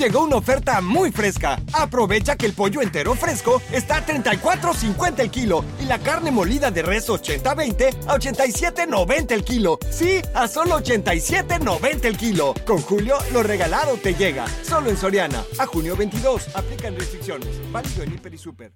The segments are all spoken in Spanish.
Llegó una oferta muy fresca. Aprovecha que el pollo entero fresco está a 34.50 el kilo y la carne molida de res 80-20 a 87.90 el kilo. Sí, a solo 87.90 el kilo. Con Julio, lo regalado te llega. Solo en Soriana. A junio 22. Aplican restricciones. Válido en Hiper y Super.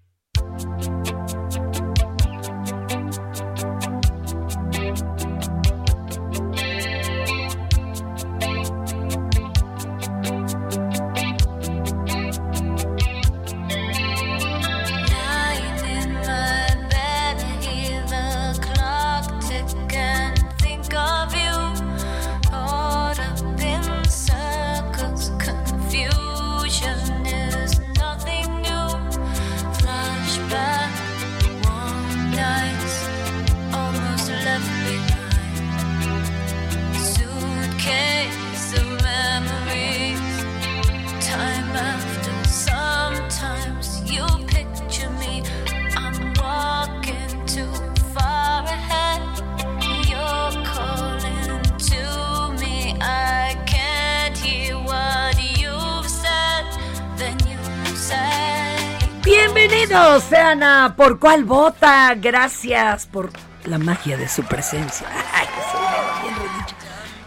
Bienvenidos sean a Por Cuál Vota. Gracias por la magia de su presencia. Ay.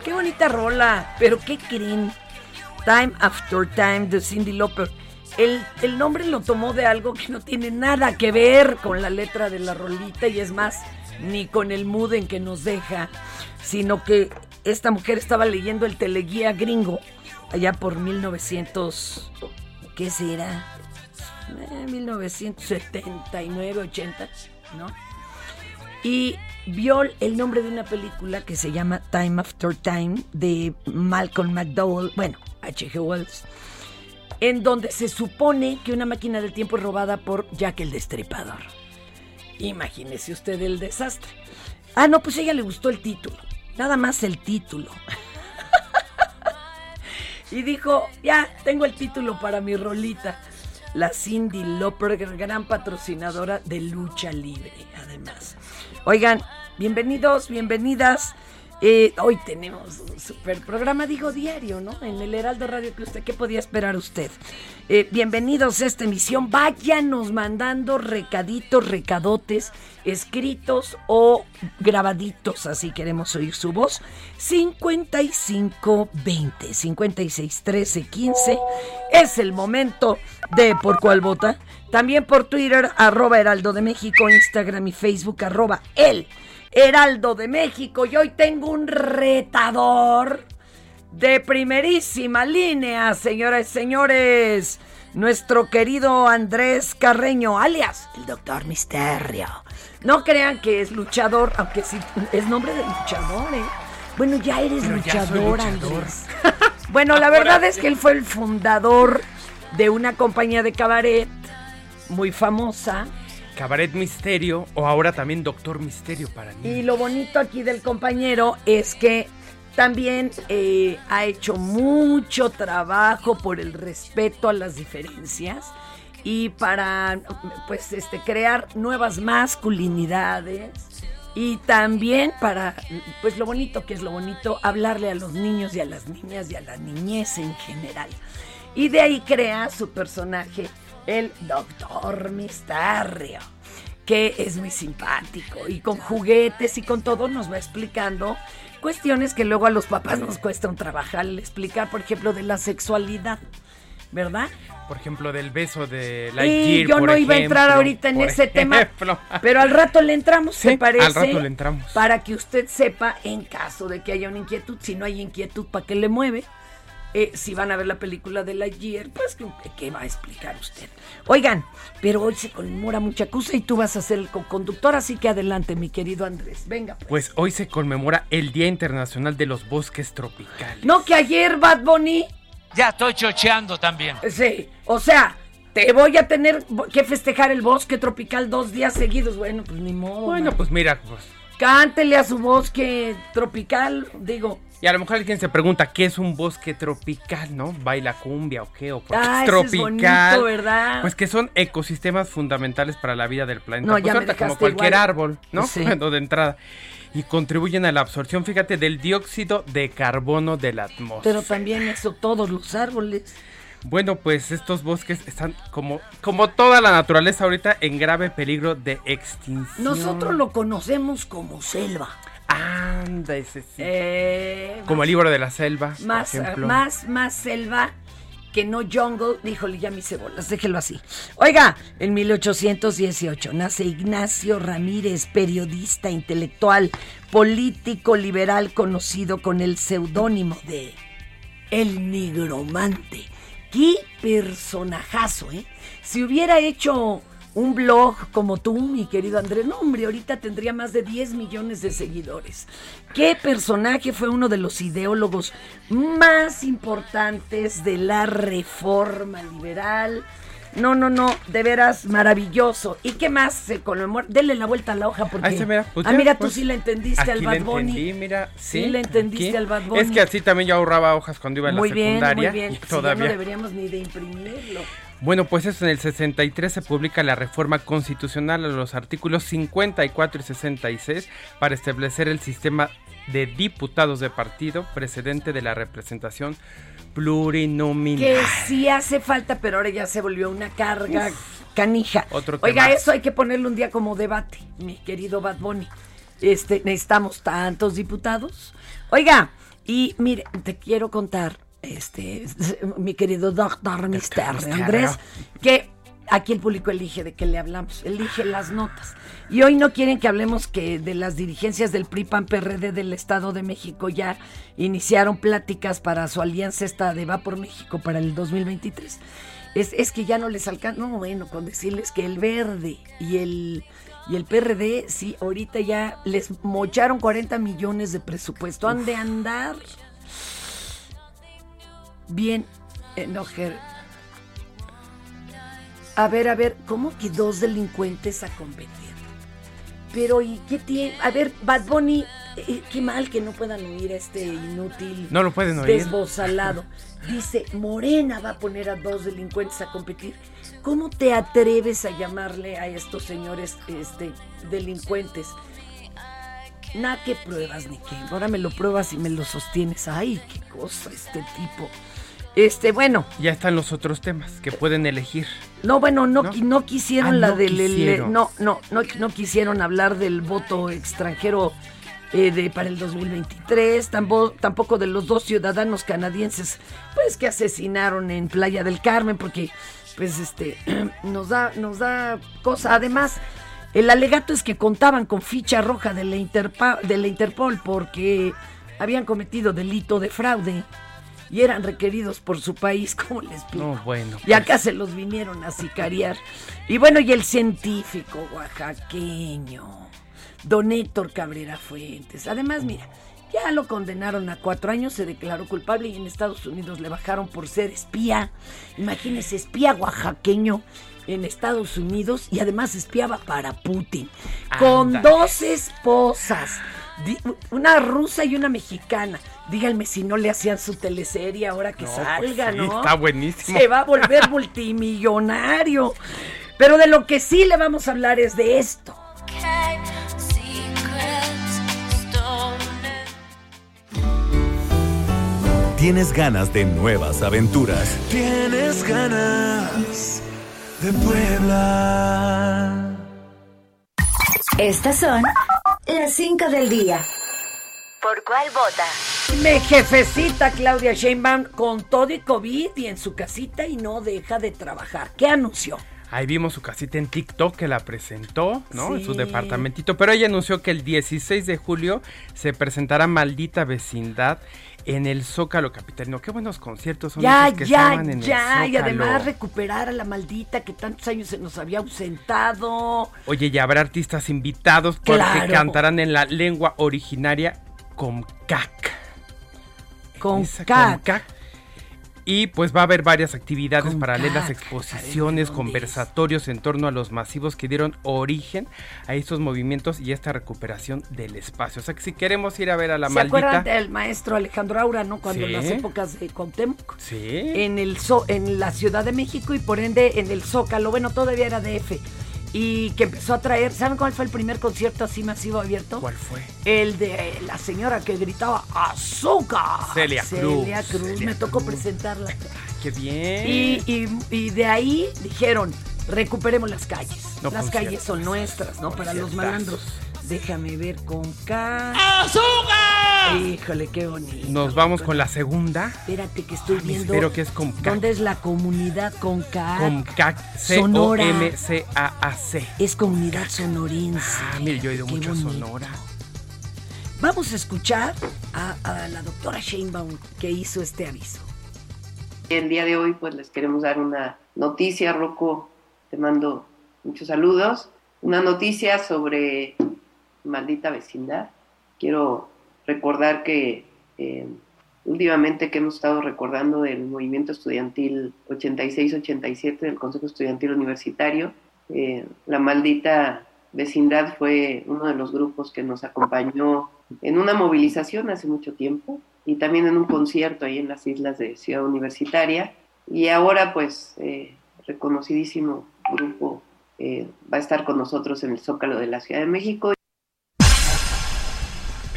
Qué bonita rola. Pero ¿qué creen? Time After Time de Cindy Lauper. El, el nombre lo tomó de algo que no tiene nada que ver con la letra de la rolita y es más, ni con el mood en que nos deja, sino que esta mujer estaba leyendo el teleguía gringo allá por 1900, ¿qué será? Eh, 1979, 80, ¿no? Y vio el nombre de una película que se llama Time After Time de Malcolm McDowell, bueno, H.G. Wells, en donde se supone que una máquina del tiempo es robada por Jack el Destripador. Imagínese usted el desastre. Ah, no, pues a ella le gustó el título. Nada más el título. y dijo, ya, tengo el título para mi rolita. La Cindy Lauper, gran patrocinadora de lucha libre, además. Oigan, bienvenidos, bienvenidas. Eh, hoy tenemos un super programa, digo diario, ¿no? En el Heraldo Radio que usted, ¿qué podía esperar usted? Eh, bienvenidos a esta emisión. Váyanos mandando recaditos, recadotes, escritos o grabaditos, así queremos oír su voz. 5520 56 13 15 es el momento de por cuál vota. También por Twitter, arroba Heraldo de México, Instagram y Facebook, arroba el Heraldo de México. Y hoy tengo un retador de primerísima línea, señoras y señores. Nuestro querido Andrés Carreño, alias el Doctor Misterio. No crean que es luchador, aunque sí es nombre de luchador, ¿eh? Bueno, ya eres Pero luchador. Andrés. bueno, la verdad es que él fue el fundador de una compañía de cabaret muy famosa. Cabaret Misterio o ahora también Doctor Misterio para mí. Y lo bonito aquí del compañero es que también eh, ha hecho mucho trabajo por el respeto a las diferencias y para pues este crear nuevas masculinidades y también para pues lo bonito que es lo bonito hablarle a los niños y a las niñas y a la niñez en general. Y de ahí crea su personaje el Doctor Misterio que es muy simpático y con juguetes y con todo nos va explicando cuestiones que luego a los papás nos cuesta un trabajar explicar, por ejemplo, de la sexualidad, ¿verdad? Por ejemplo, del beso de Y Lightyear, yo no iba a entrar ahorita en ese tema, pero al rato le entramos, Sí, ¿se parece? al rato le entramos. Para que usted sepa, en caso de que haya una inquietud, si no hay inquietud, ¿para qué le mueve? Eh, si van a ver la película de Lightyear, pues, ¿qué, qué va a explicar usted? Oigan, pero hoy se conmemora mucha cosa y tú vas a ser el conductor, así que adelante, mi querido Andrés. Venga, pues. Pues hoy se conmemora el Día Internacional de los Bosques Tropicales. No que ayer Bad Bunny, Ya estoy chocheando también. sí, o sea, te voy a tener que festejar el bosque tropical dos días seguidos. Bueno, pues ni modo. Bueno, man. pues mira, pues, Cántele a su bosque tropical, digo. Y a lo mejor alguien se pregunta, ¿qué es un bosque tropical, no? ¿Baila cumbia o qué? ¿O por qué Ah, es ese es tropical? bonito, ¿verdad? Pues que son ecosistemas fundamentales para la vida del planeta. No, Pues ya me como cualquier igual. árbol, ¿no? Sí. Bueno, de entrada. Y contribuyen a la absorción, fíjate, del dióxido de carbono de la atmósfera. Pero también eso, todos los árboles. Bueno, pues estos bosques están como, como toda la naturaleza ahorita en grave peligro de extinción. Nosotros lo conocemos como selva. Anda, ese sí. Eh, como el libro de la selva, por más, ejemplo. más, más selva que no jungle. Híjole, ya mis cebolas, déjelo así. Oiga, en 1818 nace Ignacio Ramírez, periodista, intelectual, político liberal conocido con el seudónimo de El Nigromante. Qué personajazo, ¿eh? Si hubiera hecho un blog como tú, mi querido Andrés, no, hombre, ahorita tendría más de 10 millones de seguidores. Qué personaje fue uno de los ideólogos más importantes de la reforma liberal. No, no, no, de veras maravilloso. ¿Y qué más se conmemora? Dele la vuelta a la hoja porque. Ahí se mira, pues ah, mira, pues, tú sí le entendiste al Bad Bunny. entendí, mira, Sí sí, le entendiste aquí. al Bad Bunny. Es que así también yo ahorraba hojas cuando iba en Muy la bien, secundaria. muy bien. y Sí, ya todavía. no deberíamos ni de imprimirlo. Bueno, pues eso en el 63 se publica la reforma constitucional a los artículos 54 y 66 para establecer el sistema de diputados de partido precedente de la representación plurinominal. Que sí hace falta, pero ahora ya se volvió una carga canija. Otro Oiga, eso hay que ponerlo un día como debate, mi querido Bad Bunny. Este, necesitamos tantos diputados. Oiga, y mire, te quiero contar, este, mi querido doctor Mister. Andrés, que aquí el público elige de qué le hablamos, elige las notas. Y hoy no quieren que hablemos que de las dirigencias del PRI PAN PRD del Estado de México ya iniciaron pláticas para su alianza esta de Va por México para el 2023. Es, es que ya no les alcanza, no bueno, con decirles que el verde y el y el PRD sí ahorita ya les mocharon 40 millones de presupuesto, han de andar bien enojer. A ver, a ver, ¿cómo que dos delincuentes a competir? Pero, ¿y qué tiene? A ver, Bad Bunny, eh, qué mal que no puedan oír a este inútil. No lo pueden oír. Desbozalado. Dice, Morena va a poner a dos delincuentes a competir. ¿Cómo te atreves a llamarle a estos señores este, delincuentes? Nada que pruebas ni qué. Ahora me lo pruebas y me lo sostienes. Ay, qué cosa este tipo. Este, bueno, Ya están los otros temas que pueden elegir. no, bueno, no, ¿No? qui- no quisieron Ah, la no del. quisieron. no, no, no, no quisieron hablar del voto extranjero eh, de, para el 2023, tampoco, tampoco de los dos ciudadanos canadienses, pues que asesinaron en Playa del Carmen, porque, pues, este, nos da, nos da cosa. Además, el alegato es que contaban con ficha roja de la, Interpa- de la Interpol porque habían cometido delito de fraude y eran requeridos por su país, ¿cómo les? No, bueno. Y acá se los vinieron a sicariar. Y bueno, y el científico oaxaqueño, don Héctor Cabrera Fuentes. Además, mira, Ya lo condenaron a cuatro años, se declaró culpable y en Estados Unidos le bajaron por ser espía. Imagínese, espía oaxaqueño en Estados Unidos y además espiaba para Putin. Con dos esposas, una rusa y una mexicana. Díganme si no le hacían su teleserie ahora que No, salga, pues sí, ¿no? está buenísimo. Se va a volver multimillonario. Pero de lo que sí le vamos a hablar es de esto. Tienes ganas de nuevas aventuras. Tienes ganas de Puebla. Estas son las 5 del día. ¿Por cuál vota? Me jefecita Claudia Sheinbaum con todo y COVID y en su casita y no deja de trabajar. ¿Qué anunció? Ahí vimos su casita en TikTok que la presentó, ¿no? En su departamentito. Pero ella anunció que el 16 de julio se presentará Maldita Vecindad en el Zócalo Capitalino. Qué buenos conciertos son Ya, esos que ya, estaban en ya. el Y además Zócalo. recuperar a la maldita que tantos años se nos había ausentado. Oye, y habrá artistas invitados porque Claro. cantarán en la lengua originaria Comcac. Con Esa K. Comcac. Y pues va a haber varias actividades paralelas, exposiciones, conversatorios en torno a los masivos que dieron origen a estos movimientos y esta recuperación del espacio. O sea que si queremos ir a ver a la ¿Se maldita. acuerdan del maestro Alejandro Aura, no? Cuando en las épocas de Cuauhtémoc. Sí. En, el en la Ciudad de México y por ende en el Zócalo. Bueno, todavía era DF. Y que empezó a traer. ¿Saben cuál fue el primer concierto así masivo abierto? ¿Cuál fue? El de la señora que gritaba ¡Azúcar! Celia Cruz. Celia Cruz. Celia Me tocó presentarla. Qué bien. Y, y- y de ahí dijeron, recuperemos las calles. No, las calles son nuestras, ¿no? Para los malandros. Déjame ver con K. Híjole, qué bonito. Nos vamos con la segunda. Espérate que estoy viendo. espero que es Comcac. ¿Dónde es la comunidad con K? Comcac. Sonora. C-O-M-C-A-A-C. Es comunidad sonorense. Ah, mire, yo he ido mucho a. Sonora. Vamos a escuchar a, a la doctora Sheinbaum que hizo este aviso. El día de hoy pues les queremos dar una noticia, Rocco, te mando muchos saludos. Una noticia sobre maldita vecindad. Quiero recordar que eh, últimamente que hemos estado recordando del movimiento estudiantil 86-87 del Consejo Estudiantil Universitario, eh, la maldita vecindad fue uno de los grupos que nos acompañó en una movilización hace mucho tiempo y también en un concierto ahí en las islas de Ciudad Universitaria. Y ahora, pues, eh, reconocidísimo grupo va a estar con nosotros en el Zócalo de la Ciudad de México.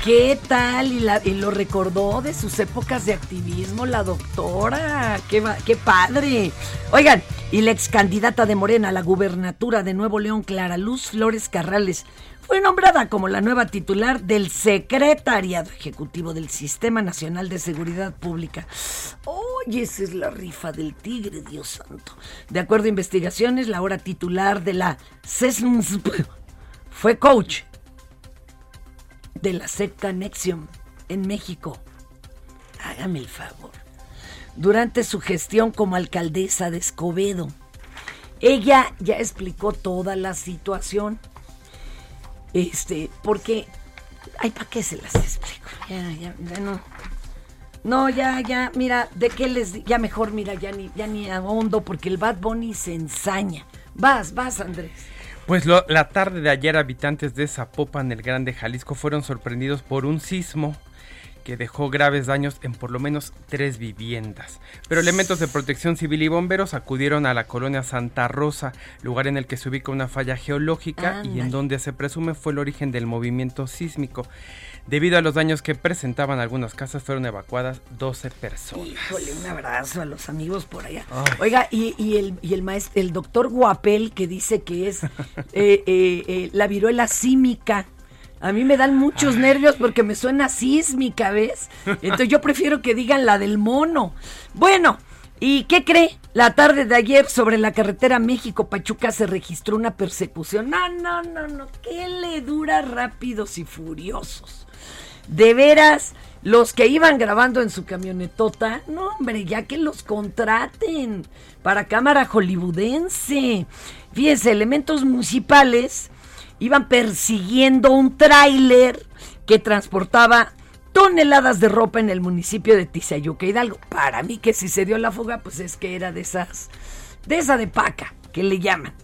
¿Qué tal? Y, lo recordó de sus épocas de activismo la doctora. ¡Qué, padre! Oigan, y la ex candidata de Morena a la gubernatura de Nuevo León, Clara Luz Flores Carrales, fue nombrada como la nueva titular del Secretariado Ejecutivo del Sistema Nacional de Seguridad Pública. Oye, esa es la rifa del tigre, Dios santo. De acuerdo a investigaciones, la ahora titular de la CESMSP fue coach de la secta Nexium en México. Hágame el favor. Durante su gestión como alcaldesa de Escobedo, ella ya explicó toda la situación. Este, porque. Ay, ¿para qué se las explico? Ya, ya, ya no. No, ya, ya, mira, ¿de qué les Ya mejor, mira, ya ni, ya ni ahondo, porque el Bad Bunny se ensaña. Vas, vas, Andrés. Pues lo- la tarde de ayer habitantes de Zapopan, el Grande Jalisco, fueron sorprendidos por un sismo que dejó graves daños en por lo menos tres viviendas. Pero elementos de protección civil y bomberos acudieron a la colonia Santa Rosa, lugar en el que se ubica una falla geológica y en donde se presume fue el origen del movimiento sísmico. Debido a los daños que presentaban algunas casas, fueron evacuadas 12 personas. Híjole, un abrazo a los amigos por allá. Ay. Oiga, y, y el, y el maestro, el doctor Guapel, que dice que es eh, eh, eh, la viruela símica. A mí me dan muchos nervios porque me suena sísmica, ¿ves? Entonces yo prefiero que digan la del mono. Bueno, ¿y qué cree? La tarde de ayer sobre la carretera México-Pachuca se registró una persecución. No, no, no, no. ¿Qué le dura rápidos y furiosos? De veras, los que iban grabando en su camionetota, no hombre, ya que los contraten para cámara hollywoodense. Fíjense, elementos municipales iban persiguiendo un tráiler que transportaba toneladas de ropa en el municipio de Tizayuca, Hidalgo. Para mí que si se dio la fuga, pues es que era de esas, de esa de paca, que le llaman.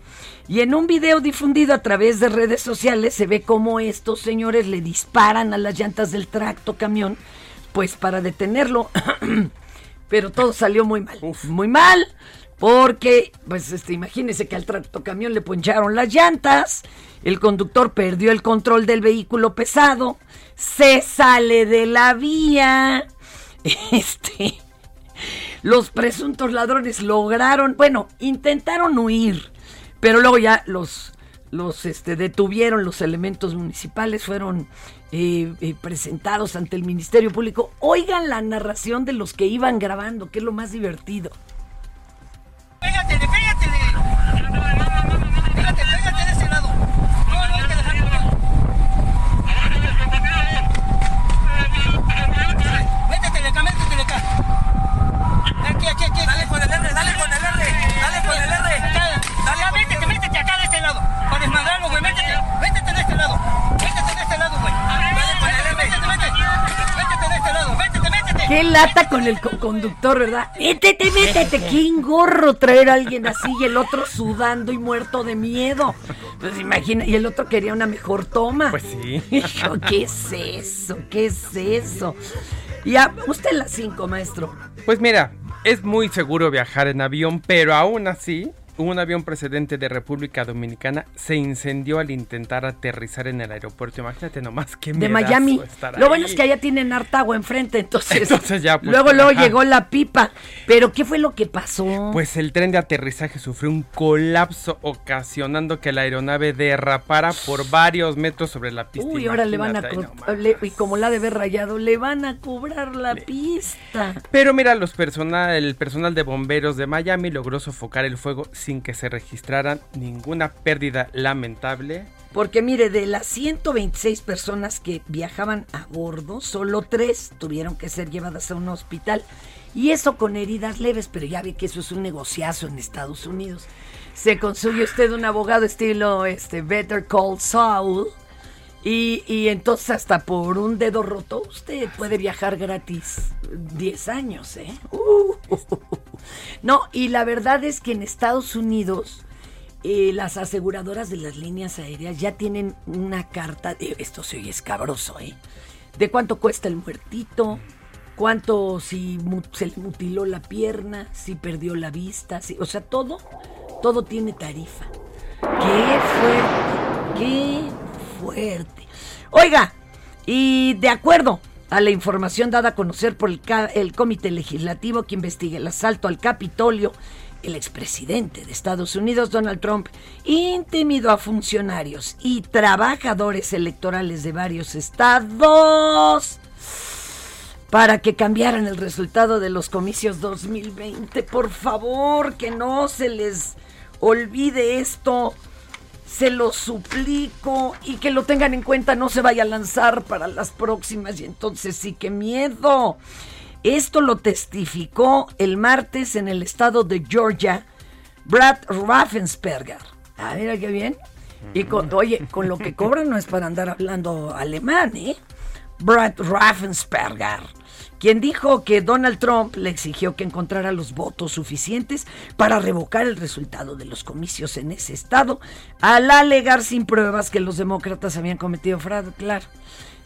Y en un video difundido a través de redes sociales se ve cómo estos señores le disparan a las llantas del tracto camión, pues para detenerlo. Pero todo salió muy mal. Muy mal. Porque, pues, este, imagínense que al tractocamión le poncharon las llantas, el conductor perdió el control del vehículo pesado, se sale de la vía, este, los presuntos ladrones lograron, bueno, intentaron huir, pero luego ya los, los este, detuvieron, los elementos municipales fueron eh, eh, presentados ante el Ministerio Público. Oigan la narración de los que iban grabando, que es lo más divertido. メガテでメガ Qué lata con el co- conductor, ¿verdad? Métete, métete. Qué engorro traer a alguien así y el otro sudando y muerto de miedo. Pues imagina, y el otro quería una mejor toma. Pues sí. Hijo, ¿qué es eso? ¿Qué es eso? Ya, usted las cinco, maestro. Pues mira, es muy seguro viajar en avión, pero aún así, un avión precedente de República Dominicana se incendió al intentar aterrizar en el aeropuerto. Imagínate nomás qué De Miami. estar Lo bueno es que allá tienen harta agua enfrente, entonces. Entonces ya, pues, luego, luego ajá. llegó la pipa. Pero, ¿qué fue lo que pasó? Pues el tren de aterrizaje sufrió un colapso ocasionando que la aeronave derrapara por varios metros sobre la pista. Uy, ahora le van a. Le- y como la de haber rayado, le van a cobrar la pista. Pero mira, los personal, el personal de bomberos de Miami logró sofocar el fuego sin que se registraran ninguna pérdida lamentable. Porque mire, de las 126 personas que viajaban a bordo, solo tres tuvieron que ser llevadas a un hospital. Y eso con heridas leves, pero ya ve que eso es un negociazo en Estados Unidos. Se consigue usted un abogado estilo este, Better Call Saul. Y, y entonces hasta por un dedo roto usted puede viajar gratis 10 años, ¿eh? Uh. No, y la verdad es que en Estados Unidos eh, las aseguradoras de las líneas aéreas ya tienen una carta, de, esto se oye escabroso, ¿eh? De cuánto cuesta el muertito, cuánto si se le mutiló la pierna, si perdió la vista, si, o sea, todo, todo tiene tarifa. Qué fuerte, qué fuerte. Oiga, y de acuerdo a la información dada a conocer por el, Comité Legislativo que investiga el asalto al Capitolio, el expresidente de Estados Unidos, Donald Trump, intimidó a funcionarios y trabajadores electorales de varios estados para que cambiaran el resultado de los comicios 2020. Por favor, que no se les olvide esto. Se lo suplico y que lo tengan en cuenta, no se vaya a lanzar para las próximas y entonces sí que miedo. Esto lo testificó el martes en el estado de Georgia Brad Raffensperger. A ver, qué bien. Y con, oye, con lo que cobran no es para andar hablando alemán, ¿eh? Brad Raffensperger, quien dijo que Donald Trump le exigió que encontrara los votos suficientes para revocar el resultado de los comicios en ese estado, al alegar sin pruebas que los demócratas habían cometido fraude, claro.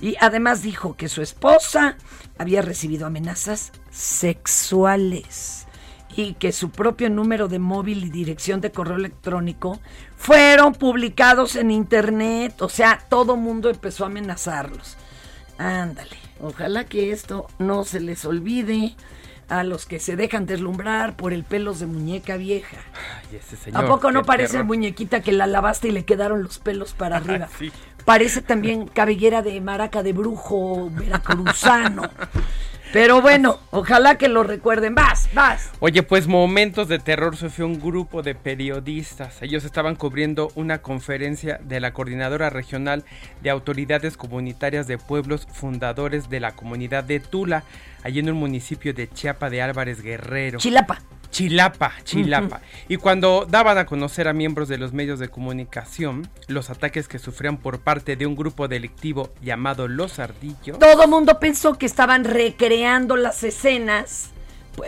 Y además dijo que su esposa había recibido amenazas sexuales y que su propio número de móvil y dirección de correo electrónico fueron publicados en internet. O sea, todo mundo empezó a amenazarlos. Ándale, ojalá que esto no se les olvide a los que se dejan deslumbrar por el pelos de muñeca vieja. Ay, ese señor, ¿A poco no parece terror. muñequita que la lavaste y le quedaron los pelos para arriba? Sí. Parece también cabellera de maraca de brujo veracruzano. Pero bueno, ojalá que lo recuerden. Vas, vas. Oye, pues momentos de terror sufrió un grupo de periodistas. Ellos estaban cubriendo una conferencia de la Coordinadora Regional de Autoridades Comunitarias de Pueblos Fundadores de la Comunidad de Tula, allí en un municipio de Chiapa de Álvarez Guerrero. Chilapa. Chilapa, Chilapa. Y cuando daban a conocer a miembros de los medios de comunicación los ataques que sufrían por parte de un grupo delictivo llamado Los Ardillos. Todo mundo pensó que estaban recreando las escenas,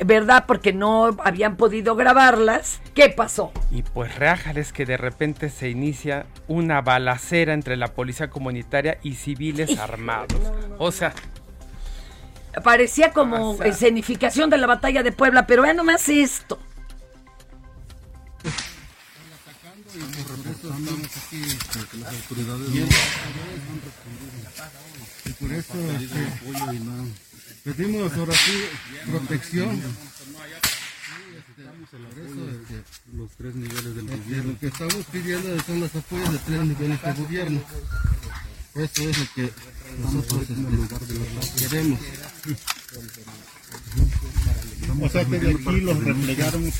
¿verdad? Porque no habían podido grabarlas. ¿Qué pasó? Y pues reájales que de repente se inicia una balacera entre la policía comunitaria y civiles armados. O sea, Parecía como sea- escenificación de la batalla de Puebla, pero vean nomás esto. y por eso este, pedimos ahora sí protección Por eso, este, los tres niveles del gobierno. Lo que estamos pidiendo son los apoyos de tres niveles de gobierno. Eso es lo que nosotros en lugar de lo que queremos. O sea que de aquí los replegaron.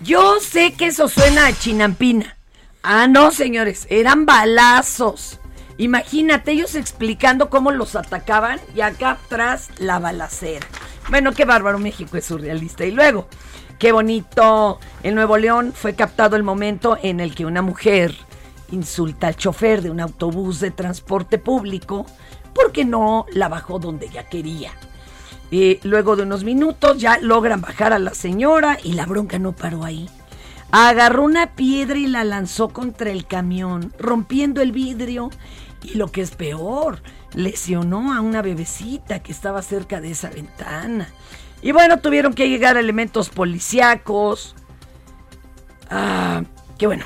Yo sé que eso suena a chinampina. Ah, no, señores, eran balazos. Imagínate ellos explicando cómo los atacaban y acá atrás la balacera. Bueno, qué bárbaro, México es surrealista. Y luego, qué bonito, en Nuevo León fue captado el momento en el que una mujer insulta al chofer de un autobús de transporte público porque no la bajó donde ella quería. Y luego de unos minutos ya logran bajar a la señora y la bronca no paró ahí. Agarró una piedra y la lanzó contra el camión, rompiendo el vidrio. Y lo que es peor, lesionó a una bebecita que estaba cerca de esa ventana. Y bueno, tuvieron que llegar elementos policíacos. Ah, que bueno,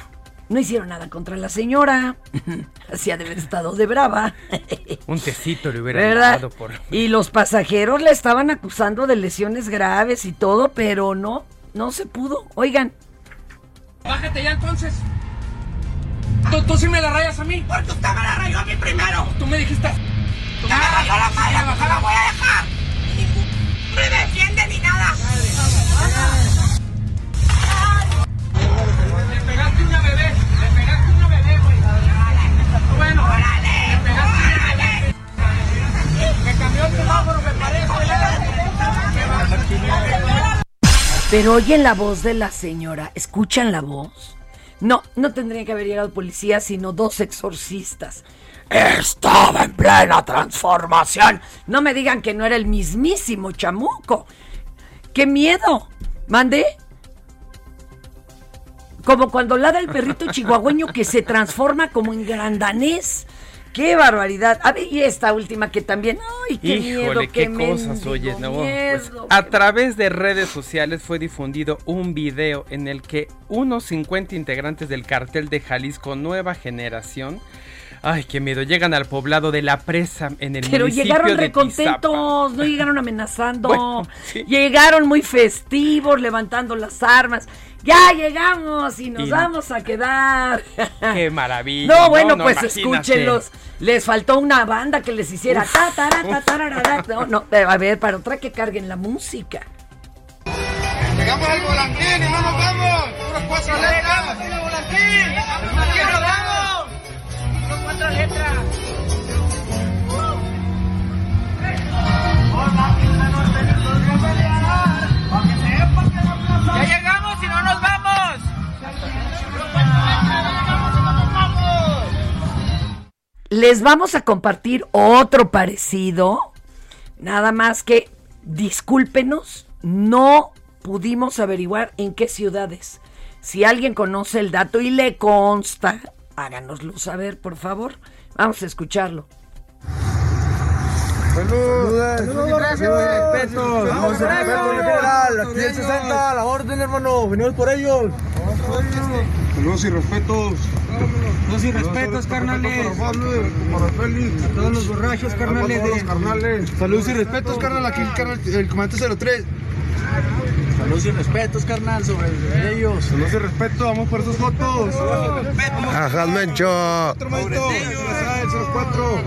no hicieron nada contra la señora. Así ha de haber estado de brava. un tecito le hubiera ¿Verdad? dado por... Y los pasajeros le estaban acusando de lesiones graves y todo, pero no, no se pudo. Oigan, Bájate ya entonces. ¿Tú, tú sí me la rayas a mí? Porque usted me la rayó a mí primero. Tú me dijiste. Tú me la rayó la madre, no la voy a dejar. Ningún me defiende ni nada. Le pegaste una bebé. Le pegaste una bebé, güey. Bueno, le pegaste una. Me cambió el semáforo, me parece. pero oyen la voz de la señora, ¿escuchan la voz? No, no tendría que haber llegado policía, sino dos exorcistas. Estaba en plena transformación. No me digan que no era el mismísimo chamuco. ¡Qué miedo! ¿Mande? Como cuando ladra el perrito chihuahueño que se transforma como en grandanés. ¡Qué barbaridad! A ver, y esta última que también. ¡Ay, qué miedo! Qué, mendigo cosas, oye, no, pues, a través de redes sociales fue difundido un video en el que unos 50 integrantes del cartel de Jalisco Nueva Generación, ay, qué miedo, llegan al poblado de La Presa en el Pero municipio llegaron de Tizapa. recontentos, no llegaron amenazando. Bueno, sí. Llegaron muy festivos, levantando las armas. Ya llegamos y nos Y- vamos a quedar. Qué maravilla. No, bueno, pues imagínate. escúchenlos. Les faltó una banda que les hiciera Uf, ta, tararara. No, no, a ver, para otra que carguen la música. Llegamos al volantín y no nos vamos. Unos cuatro letras. ¡El volantín! ¡Aquí nos vamos! Unos cuatro letras. ¡Ya llegamos y no nos vamos! Les vamos a compartir otro parecido. Nada más que, discúlpenos, no pudimos averiguar en qué ciudades. Si alguien conoce el dato y le consta, háganoslo saber, por favor. Vamos a escucharlo. Saludos, respetos. Vamos a respeto general. Aquí el 60, a la orden, hermano. Venimos por ellos. Saludos y respetos. Saludos y respetos, carnales. Para Félix. A todos los borrachos, carnales. Saludos y respetos, carnal. Aquí el comandante 03. Saludos y respetos, carnal, sobre ellos. Saludos y respeto. Vamos por esas fotos. Ajá, Mencho. Otro maestro. El 04.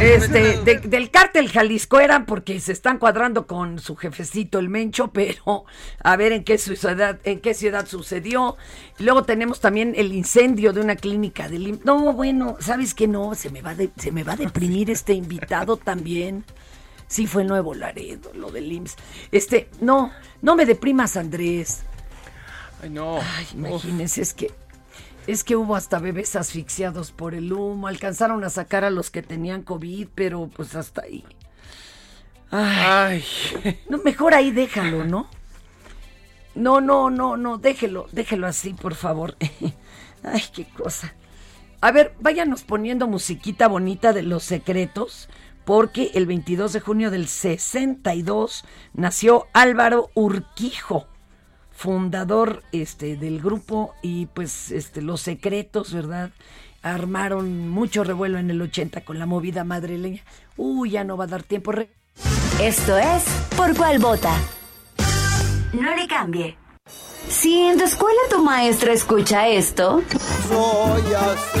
Este, de- del cártel Jalisco eran porque se están cuadrando con su jefecito el Mencho, pero a ver en qué ciudad, en qué ciudad sucedió. Y luego tenemos también el incendio de una clínica de lim- No, bueno, ¿sabes qué no? Se me va de- se me va a deprimir este invitado también. Sí, fue Nuevo Laredo, lo del IMSS. Este, no, no me deprimas, Andrés. Ay, no. Ay, imagínense, es que es que hubo hasta bebés asfixiados por el humo, alcanzaron a sacar a los que tenían COVID, pero pues hasta ahí. Ay, No, mejor ahí déjalo, ¿no? No, no, no, no, déjelo, déjelo así, por favor. Ay, qué cosa. A ver, váyanos poniendo musiquita bonita de los secretos, porque el 22 de junio del 62 nació Álvaro Urquijo, fundador este, del grupo y pues este, los secretos, ¿verdad? Armaron mucho revuelo en el 80 con la movida madrileña. Uy, ya no va a dar tiempo. Re- Esto es Por Cuál Vota. No le cambie. Si en tu escuela tu maestra escucha esto, Soy así,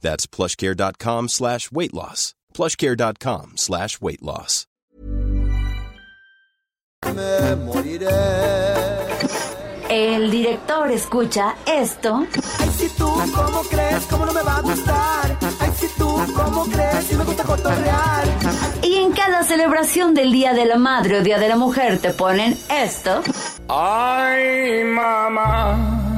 That's plushcare.com slash weight loss. plushcare.com slash weight loss. Me moriré. el director escucha esto Ay, si tú, ¿cómo crees? ¿Cómo no me va a gustar? Ay, si tú, ¿cómo crees? Si me gusta cotorrear. y en cada celebración del Día de la Madre o Día de la Mujer te ponen esto. Ay, mamá.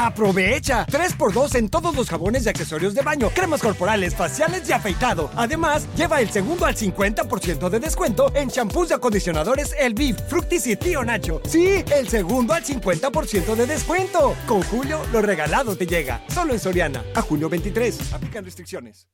Aprovecha 3x2 en todos los jabones y accesorios de baño, cremas corporales, faciales y afeitado. Además, lleva el segundo al 50% de descuento en champús y acondicionadores El Viv, Fructis y Tío Nacho. Sí, el segundo al 50% de descuento. Con Julio, lo regalado te llega. Solo en Soriana. A junio 23. Aplican restricciones.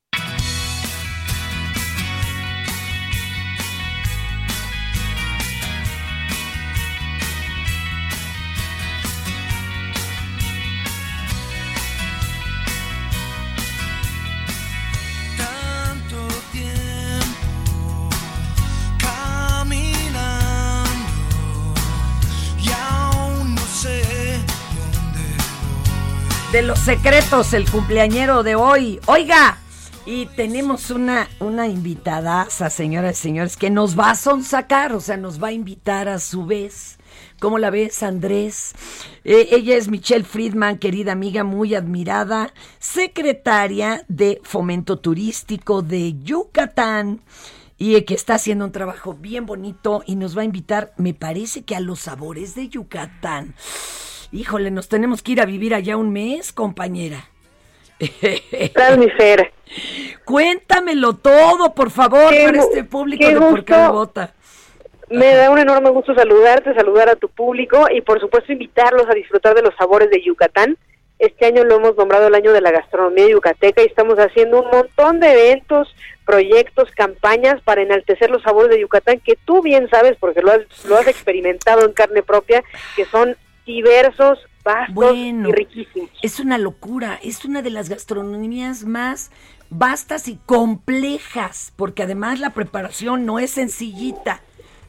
De los secretos, el cumpleañero de hoy. Oiga, y tenemos una, una señoras y señores, que nos va a sonsacar, o sea, nos va a invitar a su vez. ¿Cómo la ves, Andrés? Eh, ella es Michelle Friedman, querida amiga, muy admirada, secretaria de Fomento Turístico de Yucatán y que está haciendo un trabajo bien bonito y nos va a invitar, me parece que a los sabores de Yucatán. Híjole, nos tenemos que ir a vivir allá un mes, compañera. Transmisera. Cuéntamelo todo, por favor, Qué para este público de Por qué. Me da un enorme gusto saludarte, saludar a tu público y por supuesto invitarlos a disfrutar de los sabores de Yucatán. Este año lo hemos nombrado el año de la gastronomía yucateca y estamos haciendo un montón de eventos, proyectos, campañas para enaltecer los sabores de Yucatán que tú bien sabes porque lo has, lo has experimentado en carne propia, que son diversos, vastos Bueno, y riquísimos. es una locura, es una de las gastronomías más vastas y complejas, porque además la preparación no es sencillita,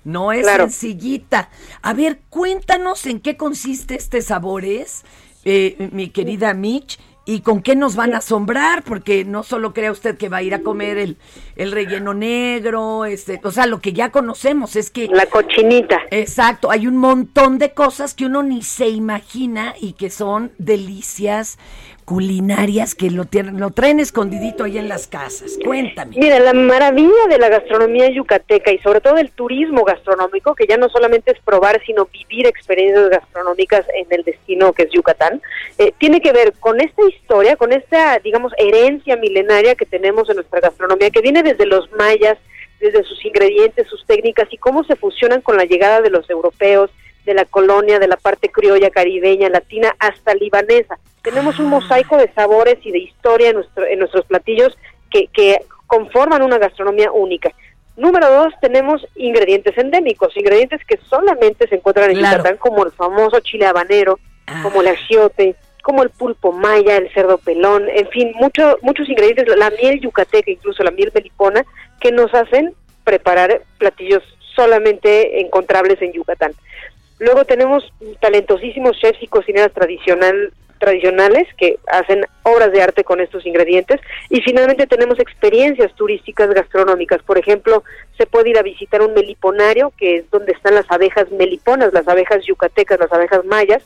no es Claro. sencillita. A ver, cuéntanos en qué consiste este sabores, eh, mi querida Mitch, y con qué nos van a asombrar, porque no solo crea usted que va a ir a comer el, el relleno negro, este, o sea, lo que ya conocemos es que... La cochinita. Exacto, hay un montón de cosas que uno ni se imagina y que son delicias culinarias que lo, tienen, lo traen escondidito ahí en las casas. Cuéntame. Mira, la maravilla de la gastronomía yucateca y sobre todo el turismo gastronómico, que ya no solamente es probar, sino vivir experiencias gastronómicas en el destino que es Yucatán, eh, tiene que ver con esta historia, con esta, digamos, herencia milenaria que tenemos en nuestra gastronomía, que viene desde los mayas, desde sus ingredientes, sus técnicas y cómo se fusionan con la llegada de los europeos, de la colonia, de la parte criolla, caribeña, latina, hasta libanesa. Tenemos un mosaico de sabores y de historia en, nuestro, en nuestros platillos que, que conforman una gastronomía única. Número dos, tenemos ingredientes endémicos, ingredientes que solamente se encuentran en Claro. Yucatán, como el famoso chile habanero, como el achiote, como el pulpo maya, el cerdo pelón, en fin, mucho, muchos ingredientes, la miel yucateca, incluso la miel melipona, que nos hacen preparar platillos solamente encontrables en Yucatán. Luego tenemos talentosísimos chefs y cocineras tradicional, tradicionales que hacen obras de arte con estos ingredientes. Y finalmente tenemos experiencias turísticas gastronómicas. Por ejemplo, se puede ir a visitar un meliponario, que es donde están las abejas meliponas, las abejas yucatecas, las abejas mayas,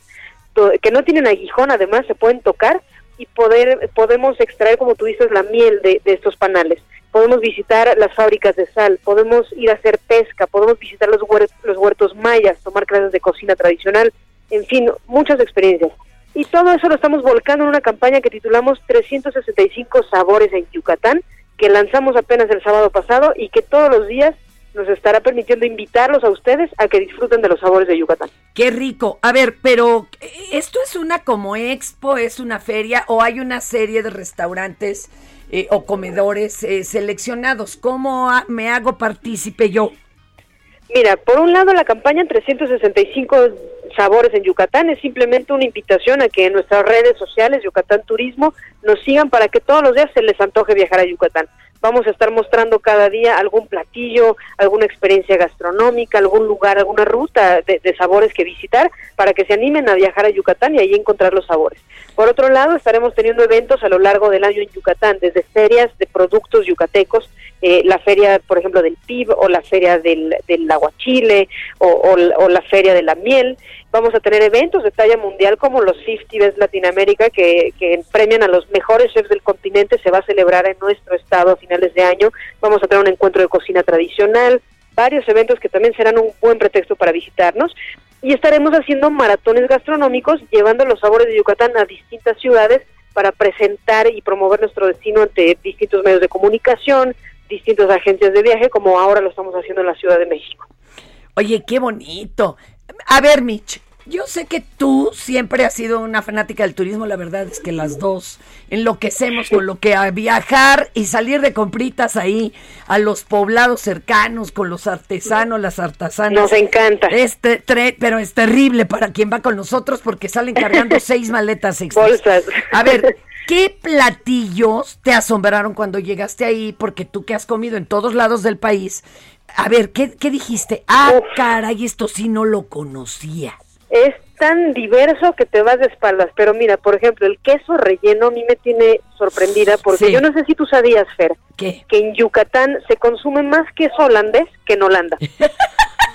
que no tienen aguijón, además se pueden tocar y poder podemos extraer, como tú dices, la miel de, de estos panales. Podemos visitar las fábricas de sal, podemos ir a hacer pesca, podemos visitar los, huer- los huertos mayas, tomar clases de cocina tradicional, en fin, muchas experiencias. Y todo eso lo estamos volcando en una campaña que titulamos 365 sabores en Yucatán, que lanzamos apenas el sábado pasado y que todos los días nos estará permitiendo invitarlos a ustedes a que disfruten de los sabores de Yucatán. Qué rico. A ver, pero ¿esto es una como expo, es una feria o hay una serie de restaurantes eh, o comedores eh, seleccionados? ¿Cómo me hago partícipe yo? Mira, por un lado la campaña 365 sabores en Yucatán es simplemente una invitación a que en nuestras redes sociales Yucatán Turismo nos sigan para que todos los días se les antoje viajar a Yucatán. Vamos a estar mostrando cada día algún platillo, alguna experiencia gastronómica, algún lugar, alguna ruta de, de sabores que visitar para que se animen a viajar a Yucatán y allí encontrar los sabores. Por otro lado, estaremos teniendo eventos a lo largo del año en Yucatán, desde ferias de productos yucatecos, eh, la feria, por ejemplo, del PIB o la feria del, del aguachile o la feria de la miel. Vamos a tener eventos de talla mundial como los 50 Best Latinoamérica que, que premian a los mejores chefs del continente. Se va a celebrar en nuestro estado a finales de año. Vamos a tener un encuentro de cocina tradicional, varios eventos que también serán un buen pretexto para visitarnos. Y estaremos haciendo maratones gastronómicos, llevando los sabores de Yucatán a distintas ciudades para presentar y promover nuestro destino ante distintos medios de comunicación, distintas agencias de viaje, como ahora lo estamos haciendo en la Ciudad de México. Oye, qué bonito. A ver, Mitch, yo sé que tú siempre has sido una fanática del turismo, la verdad es que las dos enloquecemos con lo que a viajar y salir de compritas ahí a los poblados cercanos con los artesanos, las artesanas. Nos encanta. Este tre- pero es terrible para quien va con nosotros porque salen cargando seis maletas extras. Bolsas. A ver, ¿qué platillos te asombraron cuando llegaste ahí? Porque tú que has comido en todos lados del país. A ver, ¿qué, qué dijiste? Ah, caray, esto sí no lo conocía. Es tan diverso que te vas de espaldas, pero mira, por ejemplo, el queso relleno a mí me tiene sorprendida porque Sí. yo no sé si tú sabías, Fer, ¿Qué? que en Yucatán se consume más queso holandés que en Holanda.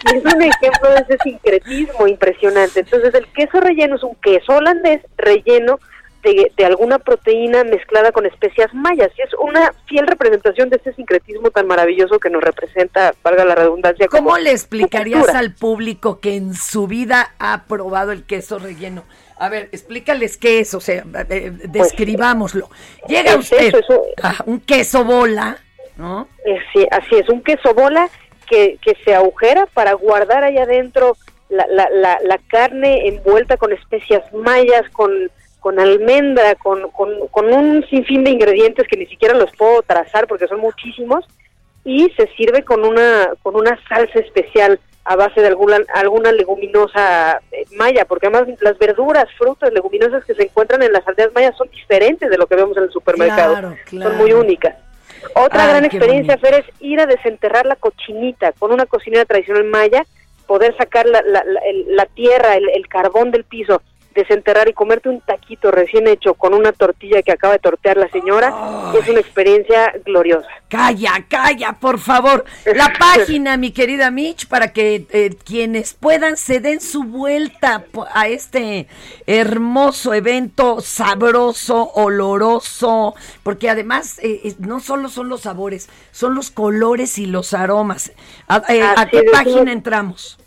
Y es un ejemplo de ese sincretismo impresionante. Entonces, el queso relleno es un queso holandés relleno de, de alguna proteína mezclada con especias mayas. Y es una fiel representación de ese sincretismo tan maravilloso que nos representa, valga la redundancia. ¿Cómo como le explicarías al público que en su vida ha probado el queso relleno? A ver, explícales qué es, o sea, eh, describámoslo. Llega usted, eso, eso. un queso bola, ¿no? Eh, sí, así es, un queso bola que, que se agujera para guardar allá adentro la, la, la, la carne envuelta con especias mayas, con, con almendra, con, con, con un sinfín de ingredientes que ni siquiera los puedo trazar porque son muchísimos, y se sirve con una, con una salsa especial a base de alguna, alguna leguminosa eh, maya, porque además las verduras, frutas, leguminosas que se encuentran en las aldeas mayas son diferentes de lo que vemos en el supermercado, Claro, claro. son muy únicas. Otra Ay, gran experiencia, Fer, es ir a desenterrar la cochinita con una cocinera tradicional maya, poder sacar la, la, la- el- la tierra, el, el carbón del piso, desenterrar y comerte un taquito recién hecho con una tortilla que acaba de tortear la señora, es una experiencia gloriosa. Calla, calla, por favor. La página, mi querida Mitch, para que eh, quienes puedan se den su vuelta a este hermoso evento sabroso, oloroso, porque además eh, eh, no solo son los sabores, son los colores y los aromas. ¿A, eh, ¿a Así qué es, página entramos?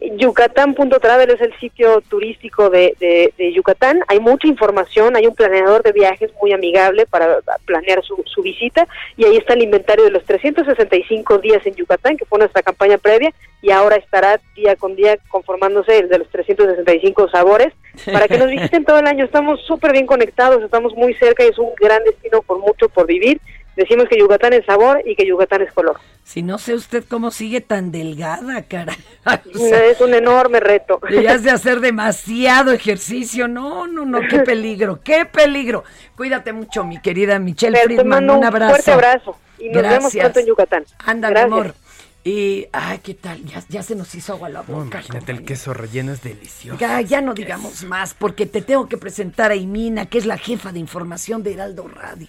Yucatán.travel es el sitio turístico de, de- de Yucatán. Hay mucha información, hay un planeador de viajes muy amigable para planear su, su visita y ahí está el inventario de los 365 días en Yucatán, que fue nuestra campaña previa y ahora estará día con día conformándose el de los 365 sabores para que nos visiten todo el año. Estamos súper bien conectados, estamos muy cerca y es un gran destino con mucho por vivir. Decimos que Yucatán es sabor y que Yucatán es color. Si no sé usted cómo sigue tan delgada, cara. es un enorme reto. Debías de hacer demasiado ejercicio. No, no, no, qué peligro, qué peligro. Cuídate mucho, mi querida Michelle te Friedman. mando Un un abrazo. fuerte abrazo y nos vemos Gracias. pronto en Yucatán. Ándale, Gracias. amor. Y, ay, ¿qué tal? Ya, ya se nos hizo agua la No, boca. imagínate, el queso relleno es delicioso. Ya, ya no digamos más, porque te tengo que presentar a Imina, que es la jefa de información de Heraldo Radio.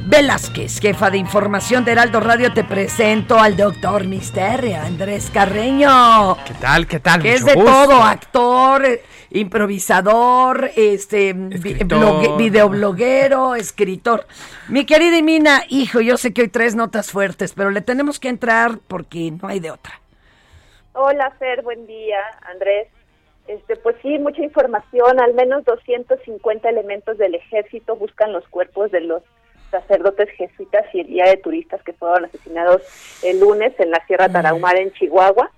Velázquez, jefa de información de Heraldo Radio, te presento al doctor Misterio, Andrés Carreño. ¿Qué tal? ¿Qué tal? Que es de gusto. todo, actor, improvisador, este blogue- videobloguero, escritor. Mi querida Mina, hijo, yo sé que hoy tres notas fuertes, pero le tenemos que entrar porque no hay de otra. Hola, Fer, buen día, Andrés. Este, pues sí, mucha información, al menos 250 elementos del ejército buscan los cuerpos de los sacerdotes jesuitas y el guía de turistas que fueron asesinados el lunes en la Sierra Tarahumara en Chihuahua.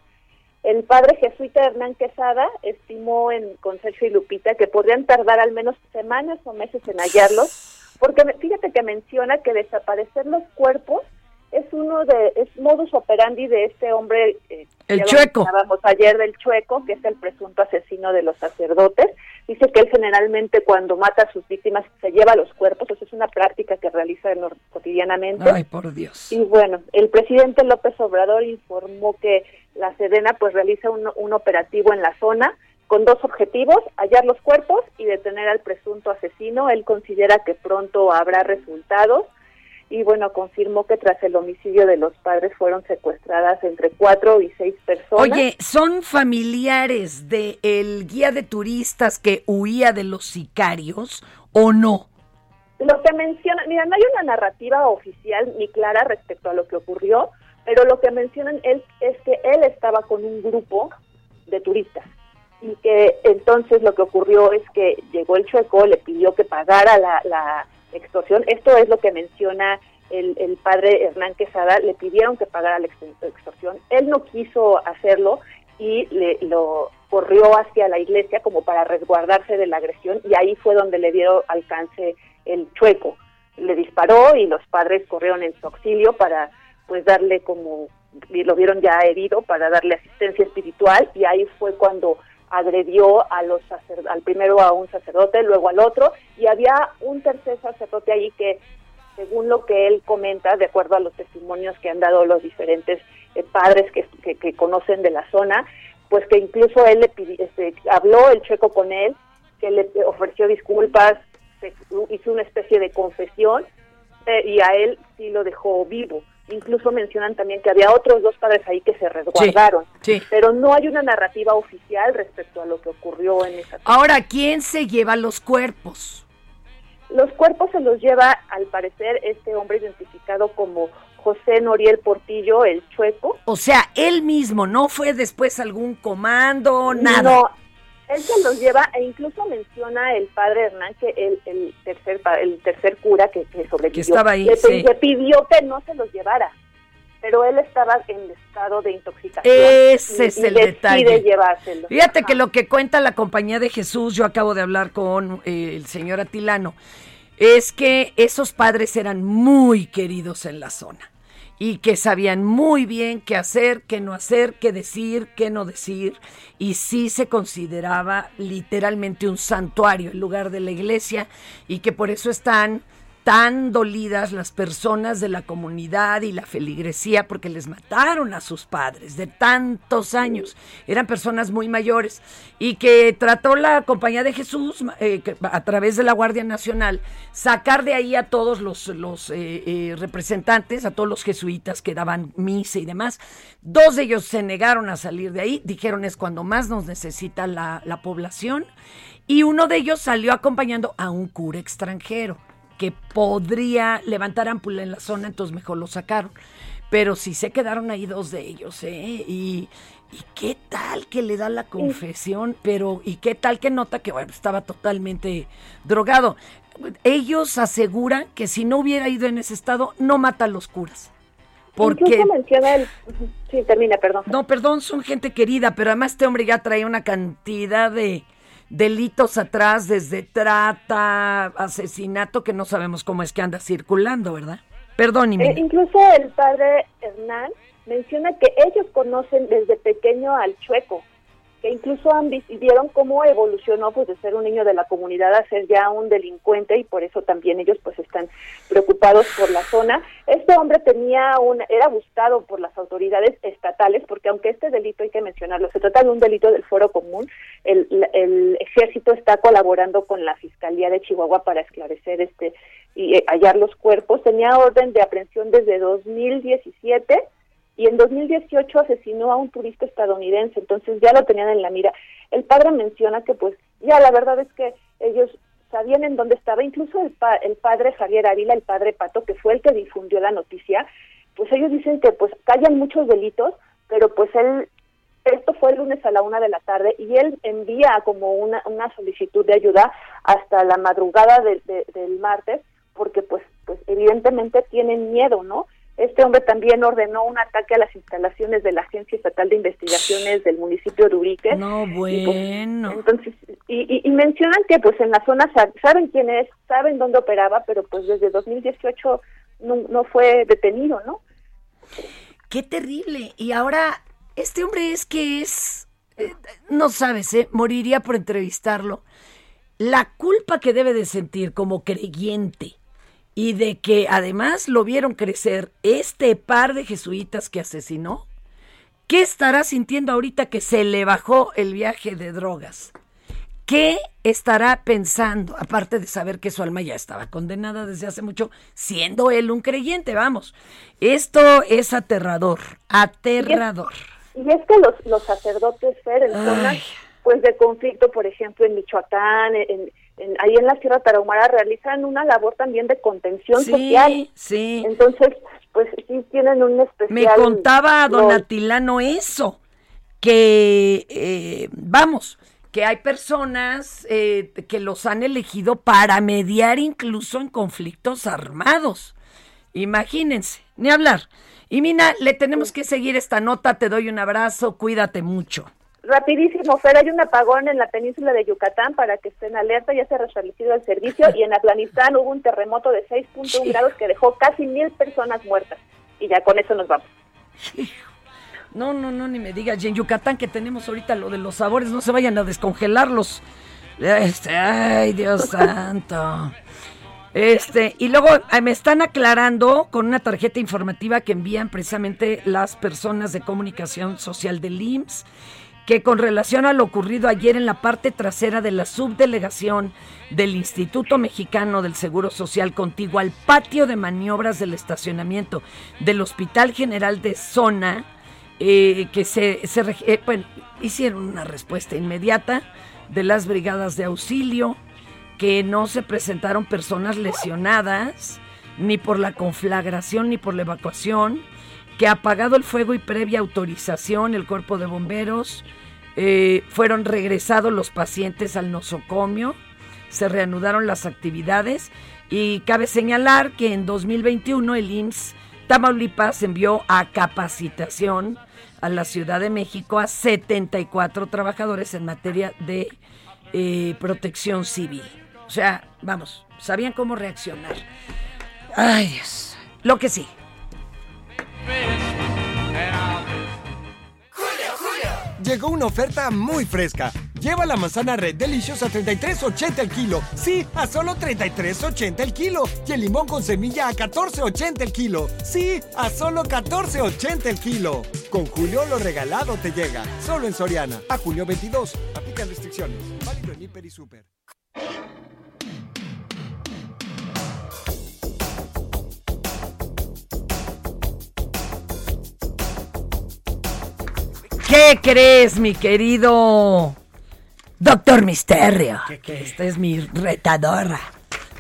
El padre jesuita Hernán Quesada estimó en con Sergio y Lupita que podrían tardar al menos semanas o meses en hallarlos, porque fíjate que menciona que desaparecer los cuerpos es uno de es modus operandi de este hombre eh, El Chueco. ayer del chueco que es el presunto asesino de los sacerdotes dice que él generalmente cuando mata a sus víctimas se lleva los cuerpos eso es una práctica que realiza cotidianamente Ay, por Dios. y bueno, el presidente López Obrador informó que la Sedena pues realiza un, un operativo en la zona con dos objetivos, hallar los cuerpos y detener al presunto asesino. Él considera que pronto habrá resultados y bueno, confirmó que tras el homicidio de los padres fueron secuestradas entre cuatro y seis personas. Oye, ¿son familiares del el guía de turistas que huía de los sicarios o no? Lo que menciona, mira, no hay una narrativa oficial ni clara respecto a lo que ocurrió, pero lo que mencionan él es que él estaba con un grupo de turistas y que entonces lo que ocurrió es que llegó el chueco, le pidió que pagara la, la extorsión. Esto es lo que menciona el, padre Hernán Quesada, le pidieron que pagara la ex- extorsión. Él no quiso hacerlo y le, lo corrió hacia la iglesia como para resguardarse de la agresión y ahí fue donde le dio alcance el chueco. Le disparó y los padres corrieron en su auxilio para pues darle como lo vieron ya herido para darle asistencia espiritual y ahí fue cuando agredió a los al primero a un sacerdote, luego al otro y había un tercer sacerdote ahí que según lo que él comenta, de acuerdo a los testimonios que han dado los diferentes eh, padres que, conocen de la zona, pues que incluso él le pidi- este, habló el checo con él, que le ofreció disculpas, se- hizo una especie de confesión eh, y a él sí lo dejó vivo. Incluso mencionan también que había otros dos padres ahí que se resguardaron, sí. pero no hay una narrativa oficial respecto a lo que ocurrió en esa Ahora, ¿quién se lleva los cuerpos? Los cuerpos se los lleva, al parecer, este hombre identificado como José Noriel Portillo, el chueco. O sea, él mismo, ¿no fue después algún comando, nada? No, él se los lleva e incluso menciona el padre Hernán, que el, el tercer el tercer cura que, que sobrevivió, Que estaba ahí, le, sí. le pidió que no se los llevara, pero él estaba en estado de intoxicación. Ese y- es y el detalle. llevárselo. Fíjate que lo que cuenta la Compañía de Jesús, yo acabo de hablar con eh, el señor Atilano, es que esos padres eran muy queridos en la zona y que sabían muy bien qué hacer, qué no hacer, qué decir, qué no decir, y sí se consideraba literalmente un santuario en lugar de la iglesia y que por eso están tan dolidas las personas de la comunidad y la feligresía porque les mataron a sus padres de tantos años. Eran personas muy mayores y que trató la Compañía de Jesús eh, a través de la Guardia Nacional sacar de ahí a todos los, eh, eh, representantes, a todos los jesuitas que daban misa y demás. Dos de ellos se negaron a salir de ahí, dijeron es cuando más nos necesita la población. Y uno de ellos salió acompañando a un cura extranjero que podría levantar ámpula en la zona, entonces mejor lo sacaron. Pero sí se quedaron ahí dos de ellos, ¿eh? Y, y qué tal que le da la confesión, pero y qué tal que nota que bueno, estaba totalmente drogado. Ellos aseguran que si no hubiera ido en ese estado, no mata a los curas. Porque Incluso menciona el... Sí, termina, perdón. no, perdón, son gente querida, pero además este hombre ya trae una cantidad de delitos atrás, desde trata, asesinato, que no sabemos cómo es que anda circulando, ¿verdad? Perdón, Eh, incluso el padre Hernán menciona que ellos conocen desde pequeño al chueco, que incluso han vieron cómo evolucionó pues de ser un niño de la comunidad a ser ya un delincuente y por eso también ellos pues están preocupados por la zona. Este hombre tenía un era buscado por las autoridades estatales porque aunque este delito hay que mencionarlo, se trata de un delito del foro común, el, el ejército está colaborando con la Fiscalía de Chihuahua para esclarecer este y eh, hallar los cuerpos. Tenía orden de aprehensión desde 2017 y en 2018 asesinó a un turista estadounidense, entonces ya lo tenían en la mira. El padre menciona que pues ya la verdad es que ellos sabían en dónde estaba, incluso el, pa- el padre Javier Ávila, el padre Pato, que fue el que difundió la noticia, pues ellos dicen que pues callan muchos delitos, pero pues él esto fue el lunes a la una de la tarde y él envía como una, una solicitud de ayuda hasta la madrugada de- de- del martes porque pues pues evidentemente tienen miedo, ¿no? Este hombre también ordenó un ataque a las instalaciones de la Agencia Estatal de Investigaciones del municipio de Urique. No, Y, pues, bueno. entonces, y, y- y mencionan que pues en la zona sa- saben quién es, saben dónde operaba, pero pues desde 2018 no, no fue detenido, ¿no? Qué terrible. Y ahora, este hombre es que es, eh, no sabes, ¿eh? moriría por entrevistarlo. La culpa que debe de sentir como creyente y de que además lo vieron crecer este par de jesuitas que asesinó, ¿qué estará sintiendo ahorita que se le bajó el viaje de drogas? ¿Qué estará pensando, aparte de saber que su alma ya estaba condenada desde hace mucho, siendo él un creyente? Vamos, esto es aterrador, aterrador. Y es que los, los sacerdotes, Fer, en zonas pues de conflicto, por ejemplo, en Michoacán, en, en- ahí en la Sierra Tarahumara, realizan una labor también de contención Sí, social. sí. Entonces, pues sí tienen un especial... Me contaba don. Atilano eso, que eh, vamos, que hay personas eh, que los han elegido para mediar incluso en conflictos armados. Imagínense, ni hablar. Y Mina, le tenemos que seguir esta nota, te doy un abrazo, cuídate mucho. Rapidísimo, Fer, hay un apagón en la península de Yucatán para que estén alerta, ya se ha restablecido el servicio y en Afganistán hubo un terremoto de 6.1 grados que dejó casi mil personas muertas. Y ya con eso nos vamos. No, no, no, ni me digas. Y en Yucatán que tenemos ahorita lo de los sabores, no se vayan a descongelarlos. Este, ay, Dios santo. Este, y luego me están aclarando con una tarjeta informativa que envían precisamente las personas de comunicación social del IMSS, que con relación a lo ocurrido ayer en la parte trasera de la subdelegación del Instituto Mexicano del Seguro Social contiguo al patio de maniobras del estacionamiento del Hospital General de Zona, eh, que se, se eh, hicieron una respuesta inmediata de las brigadas de auxilio, que no se presentaron personas lesionadas, ni por la conflagración ni por la evacuación, que apagado el fuego y previa autorización, el cuerpo de bomberos, eh, fueron regresados los pacientes al nosocomio, se reanudaron las actividades y cabe señalar que en 2021 el IMSS Tamaulipas envió a capacitación a la Ciudad de México a 74 trabajadores en materia de eh, protección civil. O sea, vamos, sabían cómo reaccionar. Ay, Dios. Lo que sí. Llegó una oferta muy fresca. Lleva la manzana Red Delicious a 33.80 el kilo. Sí, a solo 33.80 el kilo. Y el limón con semilla a 14.80 el kilo. Sí, a solo 14.80 el kilo. Con Julio lo regalado te llega. Solo en Soriana. A junio 22. Aplican restricciones. Válido en Hiper y Super. ¿Qué crees, mi querido Doctor Misterio? Que esta es mi retadora.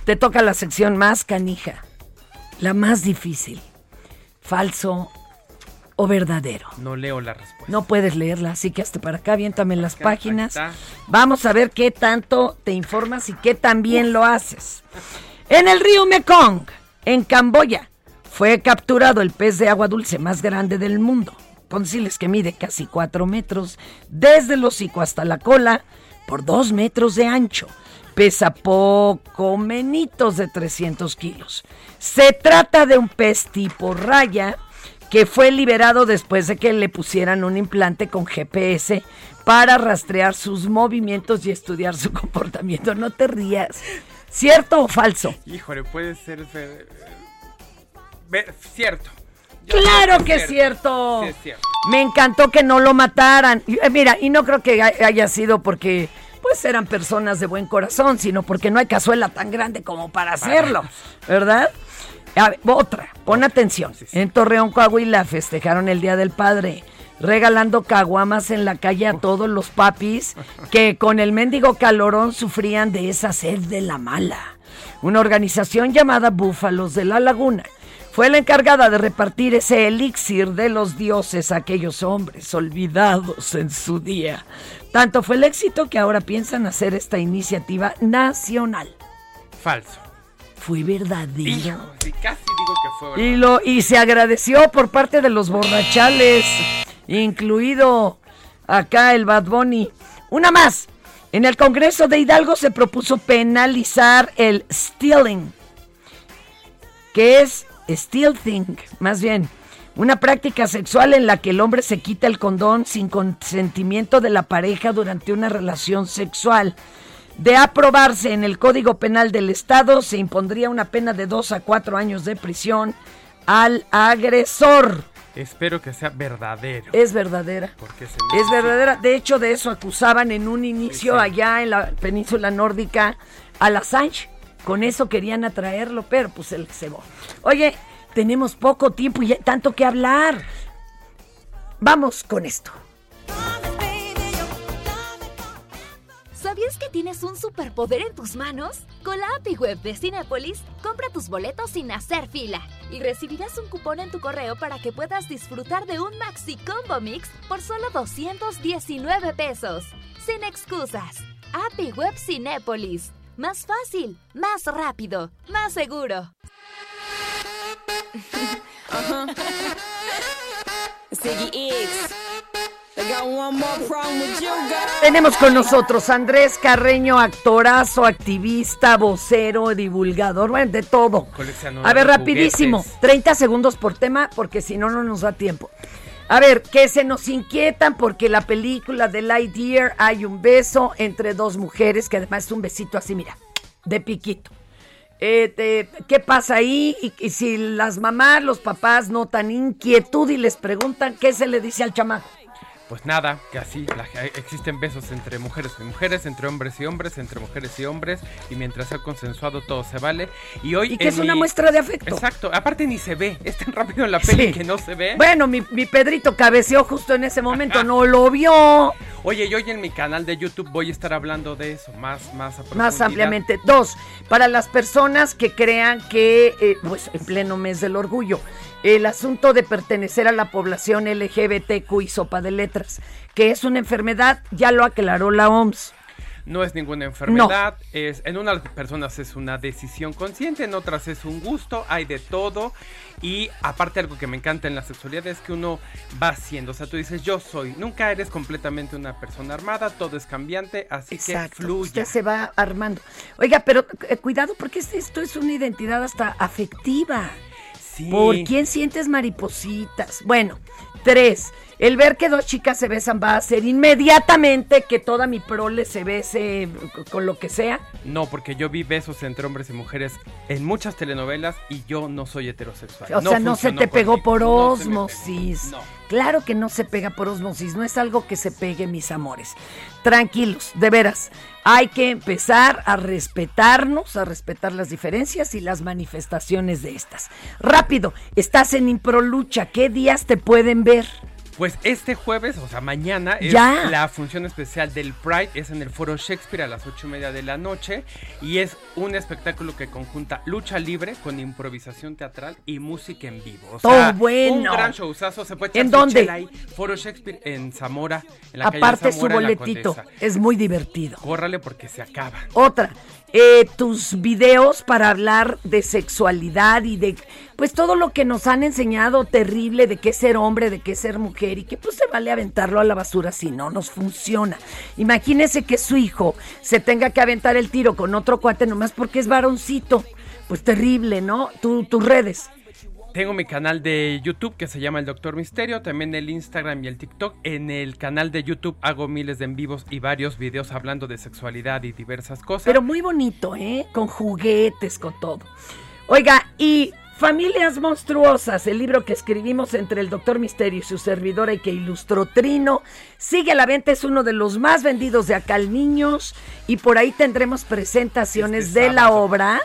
Te toca la sección más canija, la más difícil. Falso o verdadero. No leo la respuesta. No puedes leerla, así que hasta para acá, aviéntame las Acá, páginas. Vamos a ver qué tanto te informas y qué tan bien lo haces. En el río Mekong, en Camboya, fue capturado el pez de agua dulce más grande del mundo. Conciles que mide casi 4 metros, desde el hocico hasta la cola, por 2 metros de ancho. Pesa poco menitos de 300 kilos. Se trata de un pez tipo raya que fue liberado después de que le pusieran un implante con GPS para rastrear sus movimientos y estudiar su comportamiento. No te rías. ¿Cierto o falso? Híjole, puede ser. eh, ver- cierto. Claro que es cierto. Sí, es cierto. Me encantó que no lo mataran. Eh, Mira, y no creo que hay- haya sido porque pues eran personas de buen corazón, sino porque no hay cazuela tan grande como para hacerlo, ¿verdad? A ver, otra, pon atención. En Torreón, Coahuila, festejaron el Día del Padre, regalando caguamas en la calle a todos los papis que con el mendigo calorón sufrían de esa sed de la mala. Una organización llamada Búfalos de la Laguna fue la encargada de repartir ese elixir de los dioses a aquellos hombres olvidados en su día. Tanto fue el éxito que ahora piensan hacer esta iniciativa nacional. Falso. Fue verdadero. Hijo, sí, casi digo que fue. Y, lo, y se agradeció por parte de los borrachales, incluido acá el Bad Bunny. Una más. En el Congreso de Hidalgo se propuso penalizar el stealing, que es stealthing, más bien, una práctica sexual en la que el hombre se quita el condón sin consentimiento de la pareja durante una relación sexual. De aprobarse en el Código Penal del Estado, se impondría una pena de dos a cuatro años de prisión al agresor. Espero que sea verdadero. Es verdadera. Porque se Es verdadera. De hecho, de eso acusaban en un inicio Sí, sí. allá en la península nórdica a la Assange. Con eso querían atraerlo, pero pues él cebó. Oye, tenemos poco tiempo y tanto que hablar. Vamos con esto. ¿Sabías que tienes un superpoder en tus manos? Con la API Web de Cinépolis, compra tus boletos sin hacer fila y recibirás un cupón en tu correo para que puedas disfrutar de un Maxi Combo Mix por solo 219 pesos. Sin excusas. API Web Cinépolis. Más fácil, más rápido, más seguro. Tenemos con nosotros a Andrés Carreño, actorazo, activista, vocero, divulgador, bueno, de todo. A ver, rapidísimo, juguetes. 30 segundos por tema, porque si no, no nos da tiempo. A ver, que se nos inquietan porque la película de Lightyear hay un beso entre dos mujeres, que además es un besito así, mira, de piquito. Eh, te- ¿Qué pasa ahí? Y, y si las mamás, los papás notan inquietud y les preguntan qué se le dice al chamaco. Pues nada, que así la- existen besos entre mujeres y mujeres, entre hombres y hombres, entre mujeres y hombres, y mientras sea consensuado todo se vale. Y hoy Y que es una muestra de afecto. Exacto, aparte ni se ve, es tan rápido en la peli Sí. que no se ve. Bueno, mi, mi Pedrito cabeceó justo en ese momento, no lo vio Oye, y hoy en mi canal de YouTube voy a estar hablando de eso más, más a más ampliamente. Dos, para las personas que crean que, eh, pues en pleno mes del orgullo, el asunto de pertenecer a la población LGBTQ y sopa de letras, que es una enfermedad, ya lo aclaró la OMS. No es ninguna enfermedad, es en unas personas es una decisión consciente, en otras es un gusto, hay de todo y aparte algo que me encanta en la sexualidad es que uno va haciendo, o sea, tú dices yo soy, nunca eres completamente una persona armada, todo es cambiante, así que fluye. Usted se va armando. Oiga, pero eh, cuidado porque es- esto es una identidad hasta afectiva. Sí. ¿Por quién sientes maripositas? Bueno, tres. El ver que dos chicas se besan va a hacer inmediatamente que toda mi prole se bese con lo que sea. No, porque yo vi besos entre hombres y mujeres en muchas telenovelas y yo no soy heterosexual. O sea, no se te pegó por No pegó. osmosis. No. Claro que no se pega por osmosis, no es algo que se pegue, mis amores. Tranquilos, de veras. Hay que empezar a respetarnos, a respetar las diferencias y las manifestaciones de estas. Rápido, estás en Improlucha, ¿qué días te pueden ver? Pues este jueves, o sea, mañana, es Ya. la función especial del Pride, es en el Foro Shakespeare a las ocho y media de la noche y es un espectáculo que conjunta lucha libre con improvisación teatral y música en vivo. O sea, ¡Oh, bueno! Un gran showzazo, se puede echar ¿En su dónde? ahí. Foro Shakespeare en Zamora, en la calle Aparte su Zamora, la boletito, es muy divertido. Córrale porque se acaba. Otra, eh, tus videos para hablar de sexualidad y de, pues todo lo que nos han enseñado terrible de qué ser hombre, de qué ser mujer y que pues se vale aventarlo a la basura si no nos funciona. Imagínese que su hijo se tenga que aventar el tiro con otro cuate nomás porque es varoncito. Pues terrible, ¿no? Tu- tus redes. Tengo mi canal de YouTube que se llama El Doctor Misterio, también el Instagram y el TikTok. En el canal de YouTube hago miles de en vivos y varios videos hablando de sexualidad y diversas cosas. Pero muy bonito, ¿eh? Con juguetes, con todo. Oiga, y Familias Monstruosas, el libro que escribimos entre el Doctor Misterio y su servidora y que ilustró Trino, sigue a la venta, es uno de los más vendidos de acá al Niños y por ahí tendremos presentaciones Este de la obra.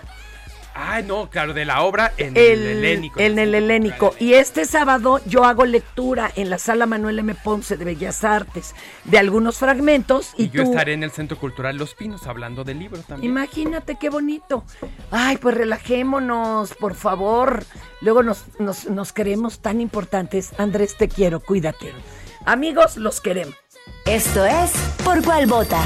Ay, no, claro, de la obra en el, El, helénico. en el helénico. Y este sábado yo hago lectura en la sala Manuel M. Ponce de Bellas Artes de algunos fragmentos. Y, Y yo tú, estaré en el Centro Cultural Los Pinos hablando del libro también. Imagínate qué bonito. Ay, pues relajémonos, por favor. Luego nos, nos, nos queremos tan importantes. Andrés, te quiero, cuídate. Amigos, los queremos. Esto es Por Cuál Vota.